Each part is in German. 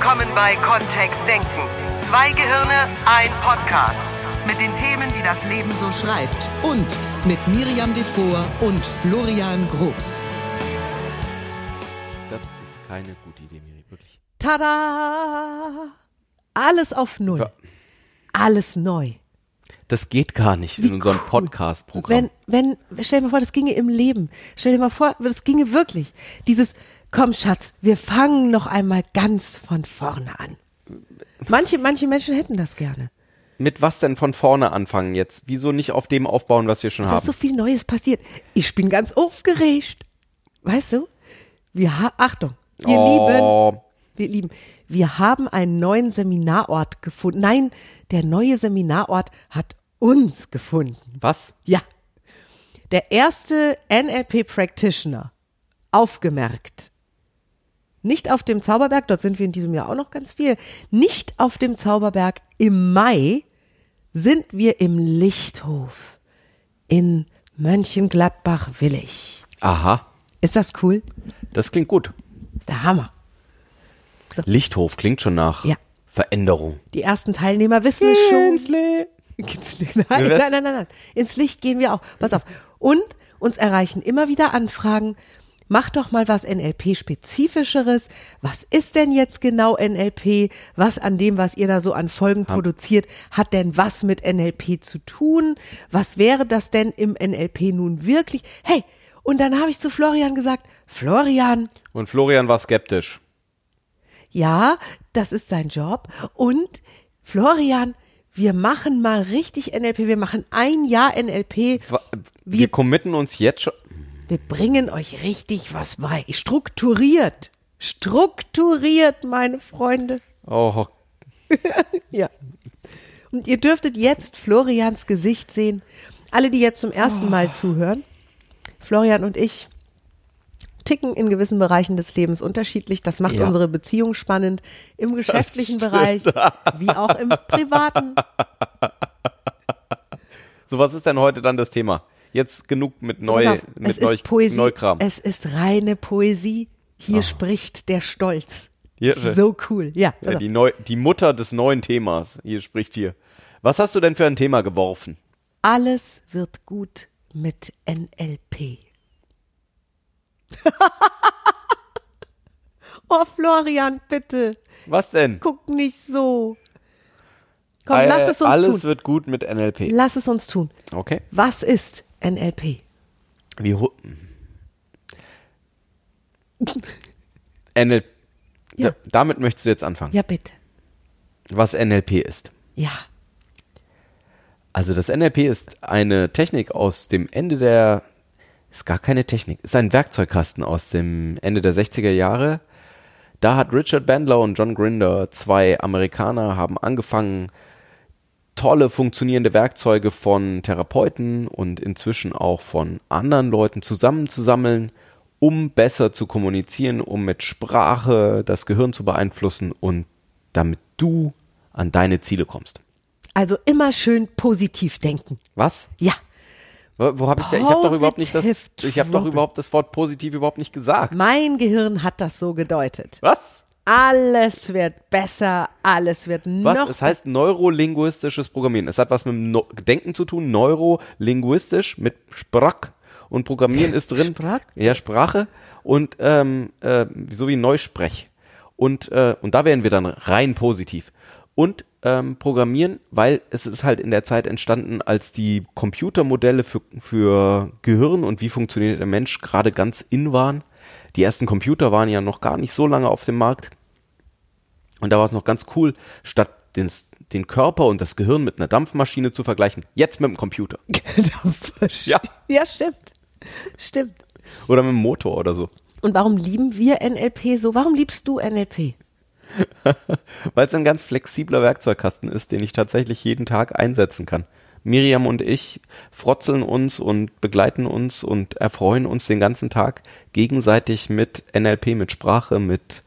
willkommen bei Kontext Denken. Zwei Gehirne, ein Podcast. Mit den Themen, die das Leben so schreibt. Und mit Miriam Devor und Florian Groß. Das ist keine gute Idee, Miri, wirklich. Tada! Alles auf Null. Alles neu. Das geht gar nicht Wie in unserem cool. Podcast-Programm. Wenn, wenn, stell dir mal vor, das ginge im Leben. Stell dir mal vor, das ginge wirklich. Dieses, komm Schatz, wir fangen noch einmal ganz von vorne an. Manche, manche Menschen hätten das gerne. Mit was denn von vorne anfangen jetzt? Wieso nicht auf dem aufbauen, was wir schon Es ist haben? so viel Neues passiert. Ich bin ganz aufgeregt. Weißt du? Wir haben, Achtung, wir lieben, oh, wir lieben, wir haben einen neuen Seminarort gefunden. Nein, der neue Seminarort hat uns gefunden. was? Ja. Der erste NLP Practitioner. Aufgemerkt. Nicht auf dem Zauberberg, dort sind wir in diesem Jahr auch noch ganz viel. Nicht auf dem Zauberberg. Im Mai sind wir im Lichthof in Mönchengladbach-Willig. Aha, Ist das cool? das klingt gut. Der Hammer. Lichthof klingt schon nach Ja. Veränderung. Die ersten Teilnehmer wissen es schon. Nein, nein, nein, nein. Ins Licht gehen wir auch. Pass auf. Und uns erreichen immer wieder Anfragen. Mach doch mal was NLP-spezifischeres. Was ist denn jetzt genau NLP? Was an dem, was ihr da so an Folgen produziert, hat denn was mit NLP zu tun? Was wäre das denn im NLP nun wirklich? Hey, und dann habe ich zu Florian gesagt, Florian, Und Florian war skeptisch. ja, das ist sein Job. Und Florian, wir machen mal richtig NLP. Wir machen ein Jahr NLP. Wir, Wir- committen uns jetzt schon. Wir bringen euch richtig was bei. Strukturiert. Strukturiert, meine Freunde. Oh, Ja. Und ihr dürftet jetzt Florians Gesicht sehen. Alle, die jetzt zum ersten Mal zuhören. Florian und ich ticken in gewissen Bereichen des Lebens unterschiedlich. Das macht Ja. unsere Beziehung spannend. Im geschäftlichen Bereich wie auch im privaten. so was ist denn heute dann das Thema? Jetzt genug mit So, neu, auf, mit es neu, ist Poesie. Neukram. Es ist reine Poesie. Hier spricht der Stolz. Ja, so cool. Ja, ja, die, neu, die Mutter des neuen Themas. Hier spricht hier. Was hast du denn für ein Thema geworfen? alles wird gut mit NLP. oh, Florian, bitte. Was denn? Guck nicht so. Komm, Äh, lass es uns Alles tun. wird gut mit NLP. Lass es uns tun. Okay. Was ist NLP? Wie ho- NLP. Ja. Da, damit möchtest du jetzt anfangen. Ja, bitte. Was NLP ist. Ja. Also das NLP ist eine Technik aus dem Ende der ist gar keine Technik, ist ein Werkzeugkasten aus dem Ende der 60er Jahre. Da hat Richard Bandler und John Grinder, zwei Amerikaner, haben angefangen, tolle funktionierende Werkzeuge von Therapeuten und inzwischen auch von anderen Leuten zusammenzusammeln, um besser zu kommunizieren, um mit Sprache das Gehirn zu beeinflussen und damit du an deine Ziele kommst. Also immer schön positiv denken. Was? Ja. Wo, habe ich da? Ich habe doch überhaupt nicht das. Ich habe doch überhaupt das Wort positiv überhaupt nicht gesagt. Mein Gehirn hat das so gedeutet. Was? Alles wird besser, alles wird Was? noch es heißt neurolinguistisches Programmieren. Es hat was mit dem no Denken zu tun, neurolinguistisch mit Sprach und Programmieren ist drin. Sprach? Ja, Sprache und ähm, äh, so wie Neusprech. Und, äh, und da wären wir dann rein positiv. Und ähm, Programmieren, weil es ist halt in der Zeit entstanden, als die Computermodelle für, für Gehirn und wie funktioniert der Mensch gerade ganz in waren. Die ersten Computer waren ja noch gar nicht so lange auf dem Markt. Und da war es noch ganz cool, statt den, den Körper und das Gehirn mit einer Dampfmaschine zu vergleichen, jetzt mit dem Computer. Ja. ja, stimmt. Stimmt. Oder mit dem Motor oder so. Und warum lieben wir NLP so? Warum liebst du NLP? Weil es ein ganz flexibler Werkzeugkasten ist, den ich tatsächlich jeden Tag einsetzen kann. Miriam und ich frotzeln uns und begleiten uns und erfreuen uns den ganzen Tag gegenseitig mit NLP, mit Sprache, mit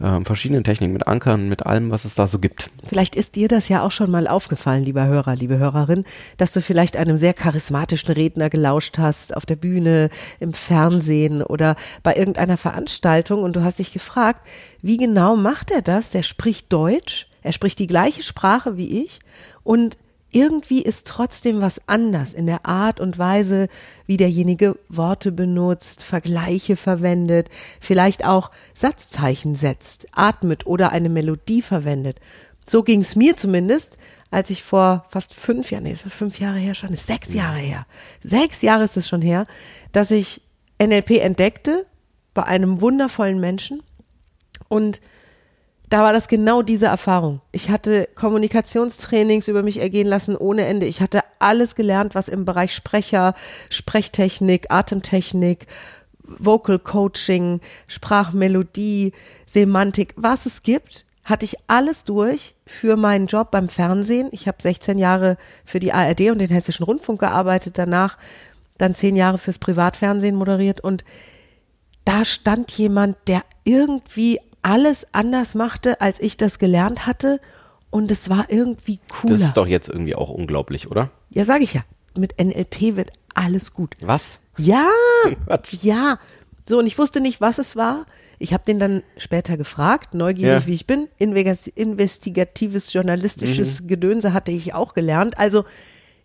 ähm, verschiedenen Techniken, mit Ankern, mit allem, was es da so gibt. Vielleicht ist dir das ja auch schon mal aufgefallen, lieber Hörer, liebe Hörerin, dass du vielleicht einem sehr charismatischen Redner gelauscht hast, auf der Bühne, im Fernsehen oder bei irgendeiner Veranstaltung und du hast dich gefragt, wie genau macht er das? Der spricht Deutsch, er spricht die gleiche Sprache wie ich und irgendwie ist trotzdem was anders in der Art und Weise, wie derjenige Worte benutzt, Vergleiche verwendet, vielleicht auch Satzzeichen setzt, atmet oder eine Melodie verwendet. So ging es mir zumindest, als ich vor fast fünf Jahren, nee, ist fünf Jahre her schon, ist sechs Jahre her, sechs Jahre ist es schon her, dass ich NLP entdeckte bei einem wundervollen Menschen und da war das genau diese Erfahrung. Ich hatte Kommunikationstrainings über mich ergehen lassen ohne Ende. Ich hatte alles gelernt, was im Bereich Sprecher, Sprechtechnik, Atemtechnik, Vocal Coaching, Sprachmelodie, Semantik, was es gibt, hatte ich alles durch für meinen Job beim Fernsehen. Ich habe 16 Jahre für die ARD und den Hessischen Rundfunk gearbeitet, danach dann zehn Jahre fürs Privatfernsehen moderiert und da stand jemand, der irgendwie alles anders machte, als ich das gelernt hatte. Und es war irgendwie cooler. Das ist doch jetzt irgendwie auch unglaublich, oder? ja, sage ich ja. Mit NLP wird alles gut. Was? Ja, ja. So, und ich wusste nicht, was es war. Ich habe den dann später gefragt, neugierig Ja. wie ich bin. Investigatives, journalistisches Mhm. Gedönse hatte ich auch gelernt. Also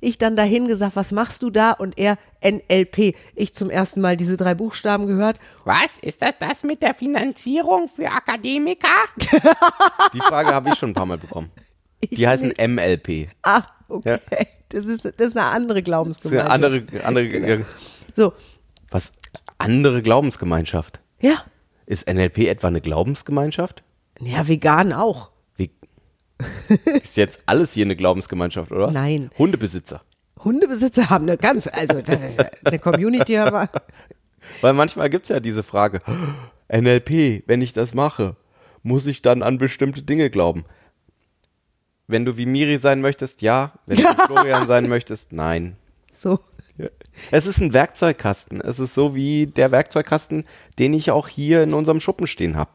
ich dann dahin gesagt, was machst du da? Und er NLP. Ich zum ersten Mal diese drei Buchstaben gehört. Was? Ist das das mit der Finanzierung für Akademiker? Die Frage habe ich schon ein paar Mal bekommen. Die heißen MLP. Ach, okay. Ja. Das, ist, das ist eine andere Glaubensgemeinschaft. eine andere, andere, So, was? Andere Glaubensgemeinschaft. ja. Ist NLP etwa eine Glaubensgemeinschaft? Ja, vegan auch. Ist jetzt alles hier eine Glaubensgemeinschaft, oder was? Nein. Hundebesitzer. Hundebesitzer haben eine ganz, also das ist eine Community, aber Weil manchmal gibt's ja diese Frage, NLP, wenn ich das mache, muss ich dann an bestimmte Dinge glauben? Wenn du wie Miri sein möchtest, ja. Wenn du wie Florian sein möchtest, nein. so. Es ist ein Werkzeugkasten. Es ist so wie der Werkzeugkasten, den ich auch hier in unserem Schuppen stehen habe.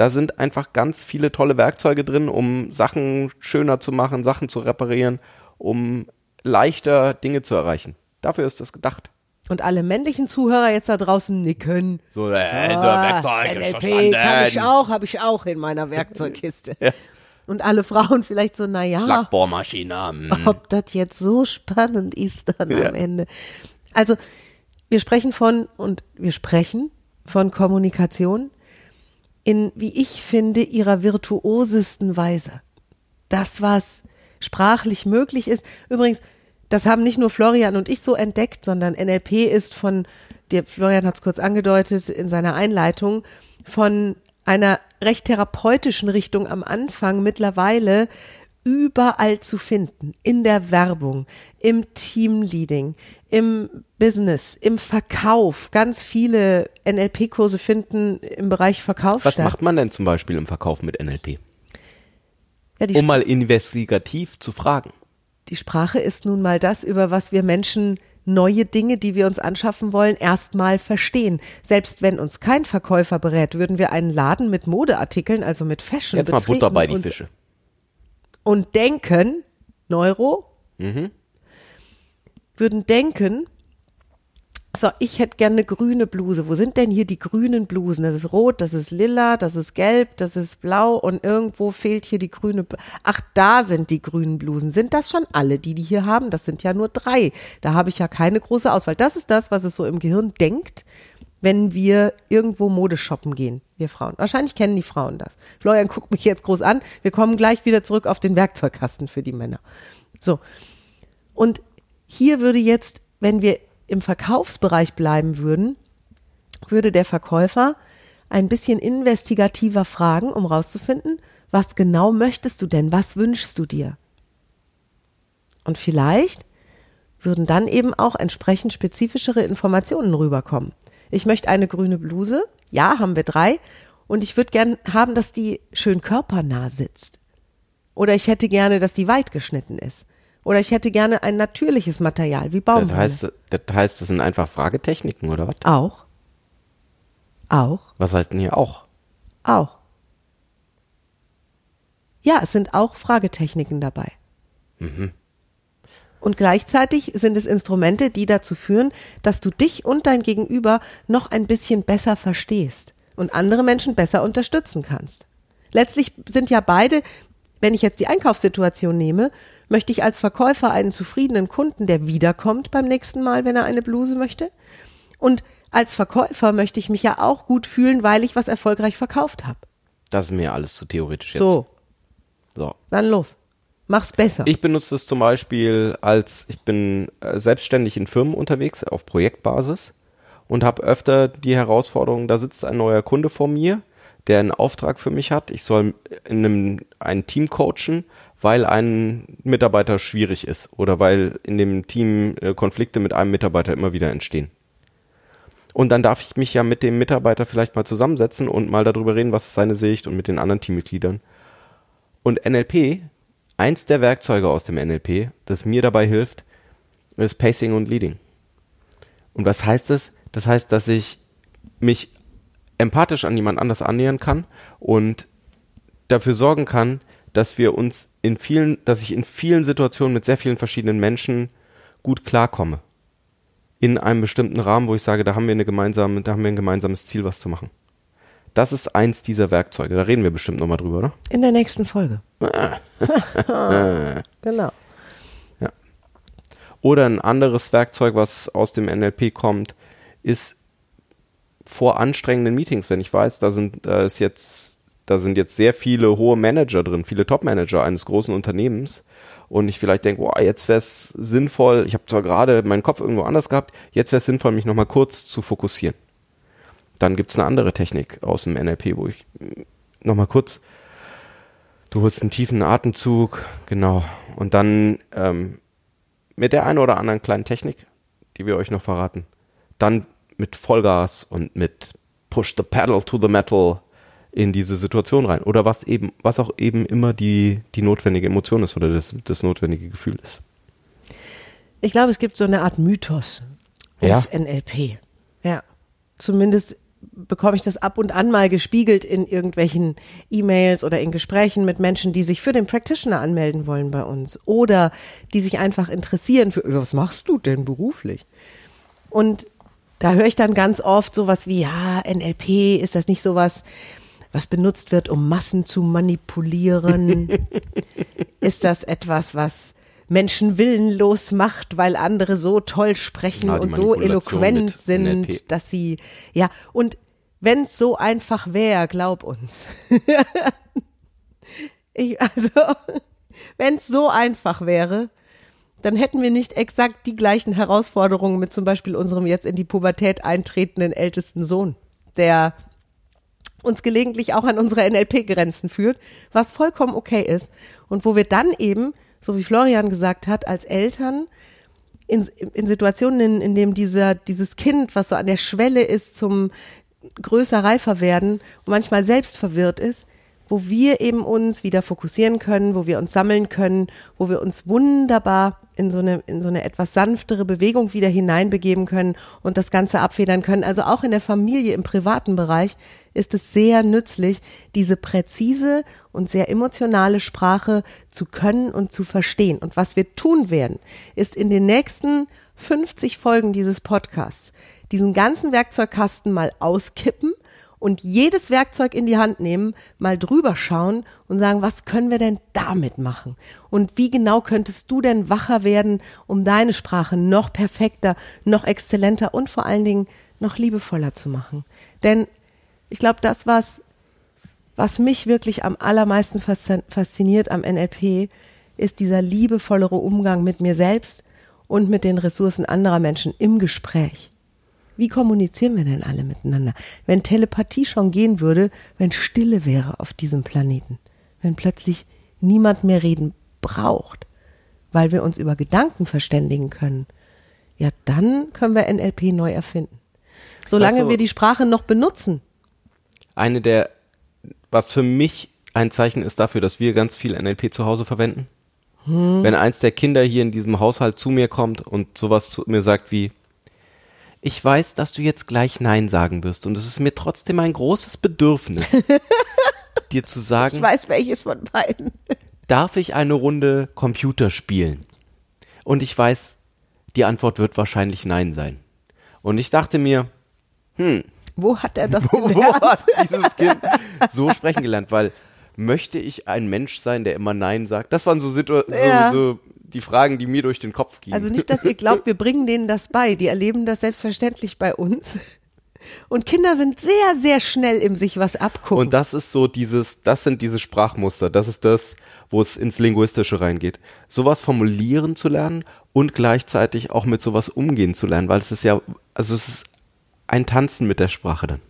Da sind einfach ganz viele tolle Werkzeuge drin, um Sachen schöner zu machen, Sachen zu reparieren, um leichter Dinge zu erreichen. Dafür ist das gedacht. Und alle männlichen Zuhörer jetzt da draußen nicken. So, äh, Ah, NLP kann ich auch, habe ich auch in meiner Werkzeugkiste. Und alle Frauen vielleicht so, na ja, Schlagbohrmaschine. mm. ob das jetzt so spannend ist dann am Ende. Also, wir sprechen von, und wir sprechen von Kommunikation in, wie ich finde, ihrer virtuosesten Weise. Das, was sprachlich möglich ist. Übrigens, das haben nicht nur Florian und ich so entdeckt, sondern NLP ist von, der Florian hat es kurz angedeutet in seiner Einleitung, von einer recht therapeutischen Richtung am Anfang mittlerweile überall zu finden. In der Werbung, im Teamleading, im Business, im Verkauf. Ganz viele NLP-Kurse finden im Bereich Verkauf Was statt. macht man denn zum Beispiel im Verkauf mit NLP? Ja, Um mal investigativ zu fragen. Die Sprache ist nun mal das, über was wir Menschen neue Dinge, die wir uns anschaffen wollen, erstmal verstehen. Selbst wenn uns kein Verkäufer berät, würden wir einen Laden mit Modeartikeln, also mit Fashion, Jetzt mal Butter bei die Fische. Und denken, Neuro, Mhm. würden denken, so, ich hätte gerne eine grüne Bluse. Wo sind denn hier die grünen Blusen? Das ist rot, das ist lila, das ist gelb, das ist blau und irgendwo fehlt hier die grüne. B Ach, da sind die grünen Blusen. Sind das schon alle, die die hier haben? Das sind ja nur drei. Da habe ich ja keine große Auswahl. Das ist das, was es so im Gehirn denkt, wenn wir irgendwo Mode shoppen gehen, wir Frauen. Wahrscheinlich kennen die Frauen das. Florian guckt mich jetzt groß an. Wir kommen gleich wieder zurück auf den Werkzeugkasten für die Männer. So. Und hier würde jetzt, wenn wir im Verkaufsbereich bleiben würden, würde der Verkäufer ein bisschen investigativer fragen, um rauszufinden, was genau möchtest du denn? Was wünschst du dir? Und vielleicht würden dann eben auch entsprechend spezifischere Informationen rüberkommen. Ich möchte eine grüne Bluse. Ja, haben wir drei. Und ich würde gern haben, dass die schön körpernah sitzt. Oder ich hätte gerne, dass die weit geschnitten ist. Oder ich hätte gerne ein natürliches Material wie Baumwolle. Das heißt, das heißt, das sind einfach Fragetechniken, oder was? auch. Auch. Was heißt denn hier auch? Auch. Ja, es sind auch Fragetechniken dabei. Und gleichzeitig sind es Instrumente, die dazu führen, dass du dich und dein Gegenüber noch ein bisschen besser verstehst und andere Menschen besser unterstützen kannst. Letztlich sind ja beide, wenn ich jetzt die Einkaufssituation nehme, möchte ich als Verkäufer einen zufriedenen Kunden, der wiederkommt beim nächsten Mal, wenn er eine Bluse möchte. Und als Verkäufer möchte ich mich ja auch gut fühlen, weil ich was erfolgreich verkauft habe. Das ist mir alles zu theoretisch jetzt. So, so. dann los. Mach's besser. Ich benutze es zum Beispiel als, ich bin äh, selbstständig in Firmen unterwegs auf Projektbasis und habe öfter die Herausforderung, da sitzt ein neuer Kunde vor mir, der einen Auftrag für mich hat. Ich soll in einem ein Team coachen, weil ein Mitarbeiter schwierig ist oder weil in dem Team äh, Konflikte mit einem Mitarbeiter immer wieder entstehen. Und dann darf ich mich ja mit dem Mitarbeiter vielleicht mal zusammensetzen und mal darüber reden, was ist seine Sicht und mit den anderen Teammitgliedern. Und NLP, eins der Werkzeuge aus dem NLP, das mir dabei hilft, ist Pacing und Leading. Und was heißt das? Das heißt, dass ich mich empathisch an jemand anders annähern kann und dafür sorgen kann, dass wir uns in vielen, dass ich in vielen Situationen mit sehr vielen verschiedenen Menschen gut klarkomme. In einem bestimmten Rahmen, wo ich sage, da haben wir eine gemeinsame, da haben wir ein gemeinsames Ziel, was zu machen. Das ist eins dieser Werkzeuge. Da reden wir bestimmt nochmal drüber, oder? In der nächsten Folge. genau. Oder ein anderes Werkzeug, was aus dem NLP kommt, ist vor anstrengenden Meetings, wenn ich weiß, da sind, da ist jetzt, da sind jetzt sehr viele hohe Manager drin, viele Top-Manager eines großen Unternehmens und ich vielleicht denke, wow, jetzt wäre es sinnvoll, ich habe zwar gerade meinen Kopf irgendwo anders gehabt, jetzt wäre es sinnvoll, mich nochmal kurz zu fokussieren. Dann gibt es eine andere Technik aus dem NLP, wo ich nochmal kurz, du holst einen tiefen Atemzug, genau, und dann ähm, mit der einen oder anderen kleinen Technik, die wir euch noch verraten, dann mit Vollgas und mit Push the Pedal to the Metal in diese Situation rein. Oder was eben, was auch eben immer die, die notwendige Emotion ist oder das, das notwendige Gefühl ist. Ich glaube, es gibt so eine Art Mythos Ja. ums NLP. Ja. Zumindest bekomme ich das ab und an mal gespiegelt in irgendwelchen E-Mails oder in Gesprächen mit Menschen, die sich für den Practitioner anmelden wollen bei uns oder die sich einfach interessieren für, was machst du denn beruflich? Und da höre ich dann ganz oft sowas wie, ja, NLP, ist das nicht sowas, was benutzt wird, um Massen zu manipulieren? ist das etwas, was Menschen willenlos macht, weil andere so toll sprechen Ja, und so eloquent sind, dass sie, ja, und wenn es so einfach wäre, glaub uns. ich, also, wenn es so einfach wäre, dann hätten wir nicht exakt die gleichen Herausforderungen mit zum Beispiel unserem jetzt in die Pubertät eintretenden ältesten Sohn, der uns gelegentlich auch an unsere NLP-Grenzen führt, was vollkommen okay ist. Und wo wir dann eben, so wie Florian gesagt hat, als Eltern in, in Situationen, in, in dem dieser, dieses Kind, was so an der Schwelle ist zum größer, reifer werden und manchmal selbst verwirrt ist, wo wir eben uns wieder fokussieren können, wo wir uns sammeln können, wo wir uns wunderbar in so eine, in so eine etwas sanftere Bewegung wieder hineinbegeben können und das Ganze abfedern können. Also auch in der Familie, im privaten Bereich ist es sehr nützlich, diese präzise und sehr emotionale Sprache zu können und zu verstehen. Und was wir tun werden, ist in den nächsten 50 Folgen dieses Podcasts diesen ganzen Werkzeugkasten mal auskippen und jedes Werkzeug in die Hand nehmen, mal drüber schauen und sagen, was können wir denn damit machen? Und wie genau könntest du denn wacher werden, um deine Sprache noch perfekter, noch exzellenter und vor allen Dingen noch liebevoller zu machen? Denn ich glaube, das, was, was mich wirklich am allermeisten faszin- fasziniert am NLP, ist dieser liebevollere Umgang mit mir selbst und mit den Ressourcen anderer Menschen im Gespräch. Wie kommunizieren wir denn alle miteinander? Wenn Telepathie schon gehen würde, wenn Stille wäre auf diesem Planeten, wenn plötzlich niemand mehr reden braucht, weil wir uns über Gedanken verständigen können, ja, dann können wir NLP neu erfinden. Solange Weißt du- wir die Sprache noch benutzen, Eine der, was für mich ein Zeichen ist dafür, dass wir ganz viel NLP zu Hause verwenden. Wenn eins der Kinder hier in diesem Haushalt zu mir kommt und sowas zu mir sagt wie, ich weiß, dass du jetzt gleich Nein sagen wirst und es ist mir trotzdem ein großes Bedürfnis. dir zu Ich sagen, weiß welches von beiden. darf ich eine Runde Computer spielen? Und ich weiß, die Antwort wird wahrscheinlich nein sein. Und ich dachte mir, Wo hat er das wo gelernt? hat dieses Kind so sprechen gelernt? Weil möchte ich ein Mensch sein, der immer Nein sagt? Das waren so, Situ Ja. so, so die Fragen, die mir durch den Kopf gingen. Also nicht, dass ihr glaubt, wir bringen denen das bei. Die erleben das selbstverständlich bei uns. Und Kinder sind sehr, sehr schnell im sich was abgucken. Und das ist so dieses, das sind diese Sprachmuster, das ist das, wo es ins Linguistische reingeht. Sowas formulieren zu lernen und gleichzeitig auch mit sowas umgehen zu lernen, weil es ist ja, also es ist ein Tanzen mit der Sprache dann.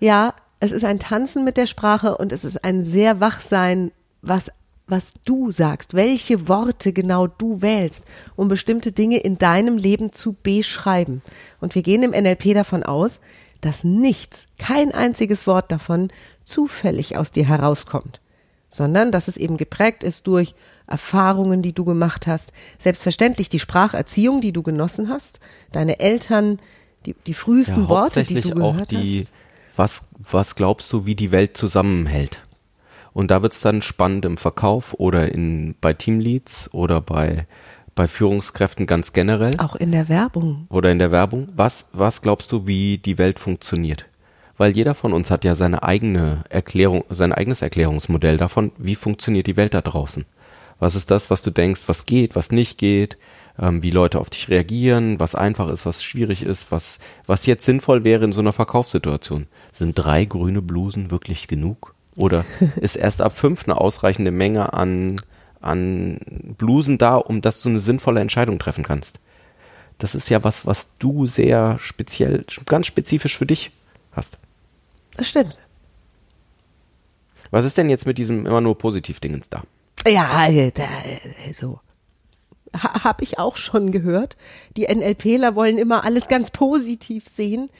Ja, es ist ein Tanzen mit der Sprache und es ist ein sehr Wachsein, was, was du sagst, welche Worte genau du wählst, um bestimmte Dinge in deinem Leben zu beschreiben. Und wir gehen im NLP davon aus, dass nichts, kein einziges Wort davon zufällig aus dir herauskommt, sondern dass es eben geprägt ist durch Erfahrungen, die du gemacht hast, selbstverständlich die Spracherziehung, die du genossen hast, deine Eltern, die, die frühesten Worte, die du auch gehört die, hast. was, was glaubst du, wie die Welt zusammenhält? Und da wird's dann spannend im Verkauf oder in, bei Teamleads oder bei, bei Führungskräften ganz generell. Auch in der Werbung. oder in der Werbung. Was, was glaubst du, wie die Welt funktioniert? Weil jeder von uns hat ja seine eigene Erklärung, sein eigenes Erklärungsmodell davon, wie funktioniert die Welt da draußen. Was ist das, was du denkst, was geht, was nicht geht, ähm, wie Leute auf dich reagieren, was einfach ist, was schwierig ist, was, was jetzt sinnvoll wäre in so einer Verkaufssituation. Sind drei grüne Blusen wirklich genug? Oder ist erst ab fünf eine ausreichende Menge an, an Blusen da, um dass du eine sinnvolle Entscheidung treffen kannst? Das ist ja was, was du sehr speziell, ganz spezifisch für dich hast. Das stimmt. Was ist denn jetzt mit diesem immer nur Positiv-Dingens da? Ja, äh, da, äh, so. Ha, hab ich auch schon gehört. Die NLPler wollen immer alles ganz positiv sehen.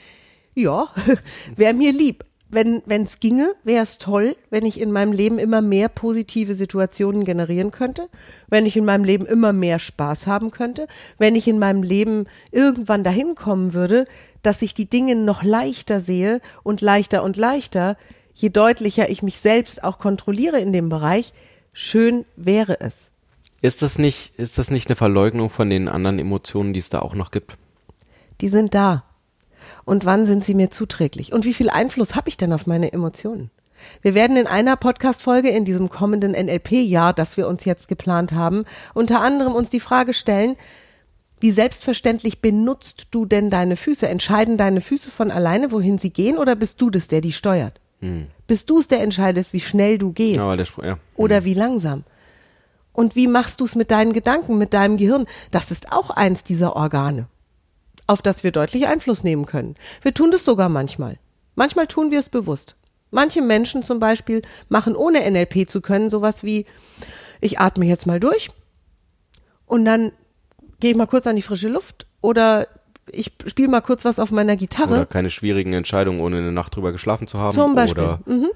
Ja, wäre mir lieb. Wenn es ginge, wäre es toll, wenn ich in meinem Leben immer mehr positive Situationen generieren könnte, wenn ich in meinem Leben immer mehr Spaß haben könnte, wenn ich in meinem Leben irgendwann dahin kommen würde, dass ich die Dinge noch leichter sehe und leichter und leichter, je deutlicher ich mich selbst auch kontrolliere in dem Bereich, schön wäre es. Ist das nicht, ist das nicht eine Verleugnung von den anderen Emotionen, die es da auch noch gibt? Die sind da. Und wann sind sie mir zuträglich? Und wie viel Einfluss habe ich denn auf meine Emotionen? Wir werden in einer Podcast-Folge in diesem kommenden NLP-Jahr, das wir uns jetzt geplant haben, unter anderem uns die Frage stellen, wie selbstverständlich benutzt du denn deine Füße? Entscheiden deine Füße von alleine, wohin sie gehen, oder bist du das, der die steuert? Bist du es, der entscheidet, wie schnell du gehst? Ja, der ja. oder wie langsam? Und wie machst du es mit deinen Gedanken, mit deinem Gehirn? Das ist auch eins dieser Organe, auf das wir deutlich Einfluss nehmen können. Wir tun das sogar manchmal. Manchmal tun wir es bewusst. Manche Menschen zum Beispiel machen ohne NLP zu können sowas wie, ich atme jetzt mal durch und dann gehe ich mal kurz an die frische Luft oder ich spiele mal kurz was auf meiner Gitarre. Oder keine schwierigen Entscheidungen, ohne eine Nacht drüber geschlafen zu haben. Zum Beispiel. Oder, Mhm.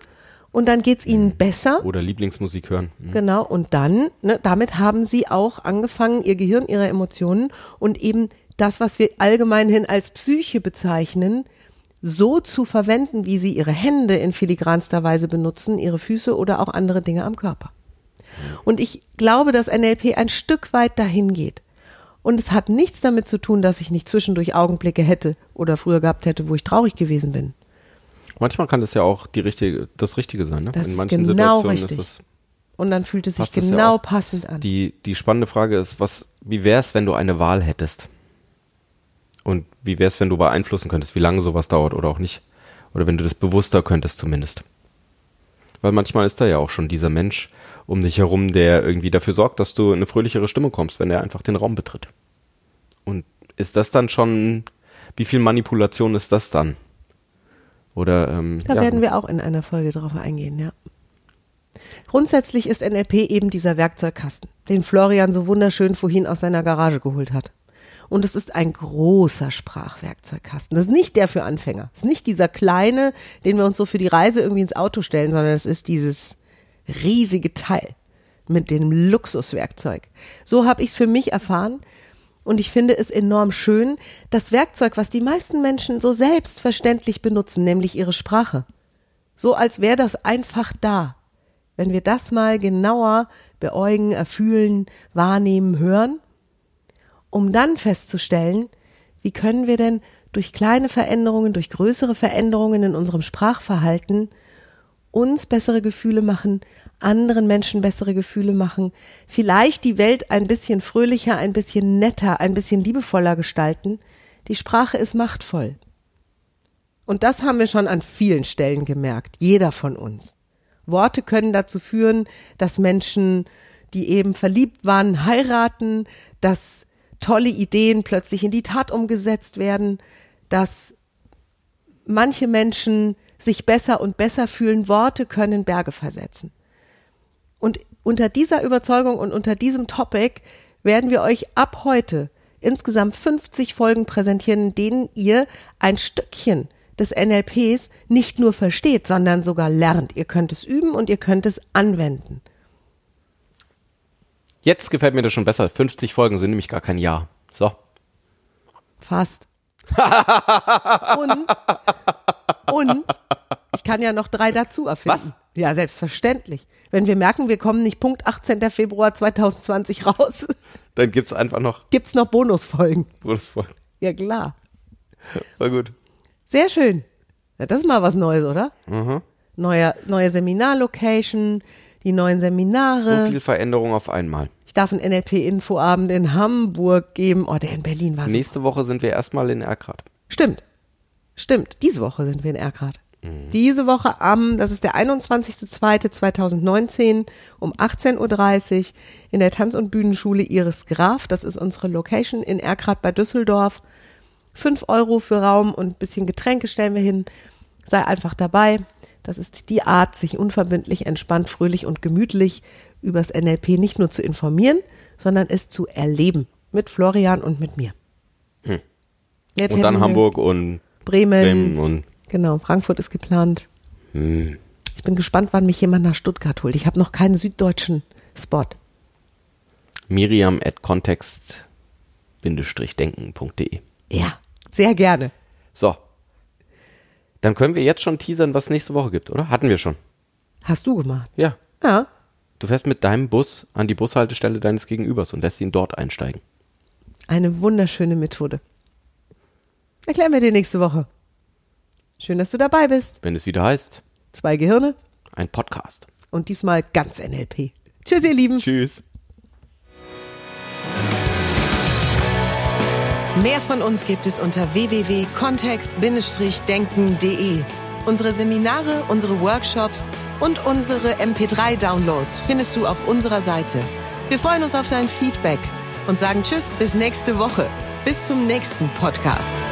Und dann geht's ihnen besser. oder Lieblingsmusik hören. Mhm. Genau, und dann, ne, damit haben sie auch angefangen, ihr Gehirn, ihre Emotionen und eben das, was wir allgemeinhin als Psyche bezeichnen, so zu verwenden, wie sie ihre Hände in filigranster Weise benutzen, ihre Füße oder auch andere Dinge am Körper. Und ich glaube, dass NLP ein Stück weit dahin geht. Und es hat nichts damit zu tun, dass ich nicht zwischendurch Augenblicke hätte oder früher gehabt hätte, wo ich traurig gewesen bin. Manchmal kann das ja auch die richtige, das Richtige sein. Ne? Das In ist manchen genau Situationen richtig. ist das. Und dann fühlt es sich ja genau auch. passend an. Die, die spannende Frage ist, was, wie wäre es, wenn du eine Wahl hättest? Und wie wäre es, wenn du beeinflussen könntest, wie lange sowas dauert oder auch nicht? Oder wenn du das bewusster könntest zumindest. Weil manchmal ist da ja auch schon dieser Mensch um dich herum, der irgendwie dafür sorgt, dass du in eine fröhlichere Stimmung kommst, wenn er einfach den Raum betritt. Und ist das dann schon, wie viel Manipulation ist das dann? Oder, ähm, Da ja, werden wir auch in einer Folge drauf eingehen, ja. Grundsätzlich ist NLP eben dieser Werkzeugkasten, den Florian so wunderschön vorhin aus seiner Garage geholt hat. Und es ist ein großer Sprachwerkzeugkasten. Das ist nicht der für Anfänger. Es ist nicht dieser kleine, den wir uns so für die Reise irgendwie ins Auto stellen, sondern es ist dieses riesige Teil mit dem Luxuswerkzeug. So habe ich es für mich erfahren. Und ich finde es enorm schön, das Werkzeug, was die meisten Menschen so selbstverständlich benutzen, nämlich ihre Sprache. So als wäre das einfach da. Wenn wir das mal genauer beäugen, erfühlen, wahrnehmen, hören, um dann festzustellen, wie können wir denn durch kleine Veränderungen, durch größere Veränderungen in unserem Sprachverhalten uns bessere Gefühle machen, anderen Menschen bessere Gefühle machen, vielleicht die Welt ein bisschen fröhlicher, ein bisschen netter, ein bisschen liebevoller gestalten. Die Sprache ist machtvoll. Und das haben wir schon an vielen Stellen gemerkt, jeder von uns. Worte können dazu führen, dass Menschen, die eben verliebt waren, heiraten, dass tolle Ideen plötzlich in die Tat umgesetzt werden, dass manche Menschen sich besser und besser fühlen. Worte können Berge versetzen. Und unter dieser Überzeugung und unter diesem Topic werden wir euch ab heute insgesamt 50 Folgen präsentieren, in denen ihr ein Stückchen des NLPs nicht nur versteht, sondern sogar lernt. Ihr könnt es üben und ihr könnt es anwenden. Jetzt gefällt mir das schon besser. 50 Folgen sind nämlich gar kein Jahr. So. Fast. und, ich kann ja noch drei dazu erfinden. Was? Ja, selbstverständlich. Wenn wir merken, wir kommen nicht Punkt 18. Februar 2020 raus, Dann gibt's einfach noch gibt's noch Bonusfolgen. Bonusfolgen. Ja, klar. War gut. Sehr schön. Ja, das ist mal was Neues, oder? Mhm. Neue, neue Seminarlocation, die neuen Seminare. So viel Veränderung auf einmal. ich darf einen NLP-Infoabend in Hamburg geben. Oh, der in Berlin war. Nächste Woche sind wir erstmal in Erkrad. Stimmt. Stimmt. Diese Woche sind wir in Erkrad. Diese Woche am, das ist der 21.02.2019 um 18.30 Uhr in der Tanz- und Bühnenschule Iris Graf. Das ist unsere Location in Erkrad bei Düsseldorf. Fünf Euro für Raum und ein bisschen Getränke stellen wir hin. Sei einfach dabei. Das ist die Art, sich unverbindlich, entspannt, fröhlich und gemütlich übers NLP nicht nur zu informieren, sondern es zu erleben. Mit Florian und mit mir. Mehr Und dann. Hamburg und Bremen. Bremen und Genau, Frankfurt ist geplant. Ich bin gespannt, wann mich jemand nach Stuttgart holt. Ich habe noch keinen süddeutschen Spot. Miriam at context-denken.de. Ja, sehr gerne. So. Dann können wir jetzt schon teasern, was es nächste Woche gibt, oder? Hatten wir schon. Hast du gemacht? Ja. Ja. Du fährst mit deinem Bus an die Bushaltestelle deines Gegenübers und lässt ihn dort einsteigen. Eine wunderschöne Methode. Erklären wir dir nächste Woche. Schön, dass du dabei bist. Wenn es wieder heißt, Zwei Gehirne ein Podcast. und diesmal ganz NLP. Tschüss, ihr Lieben. Tschüss. Mehr von uns gibt es unter www.kontext-denken.de. Unsere Seminare, unsere Workshops und unsere MP3-Downloads findest du auf unserer Seite. Wir freuen uns auf dein Feedback und sagen Tschüss bis nächste Woche. Bis zum nächsten Podcast.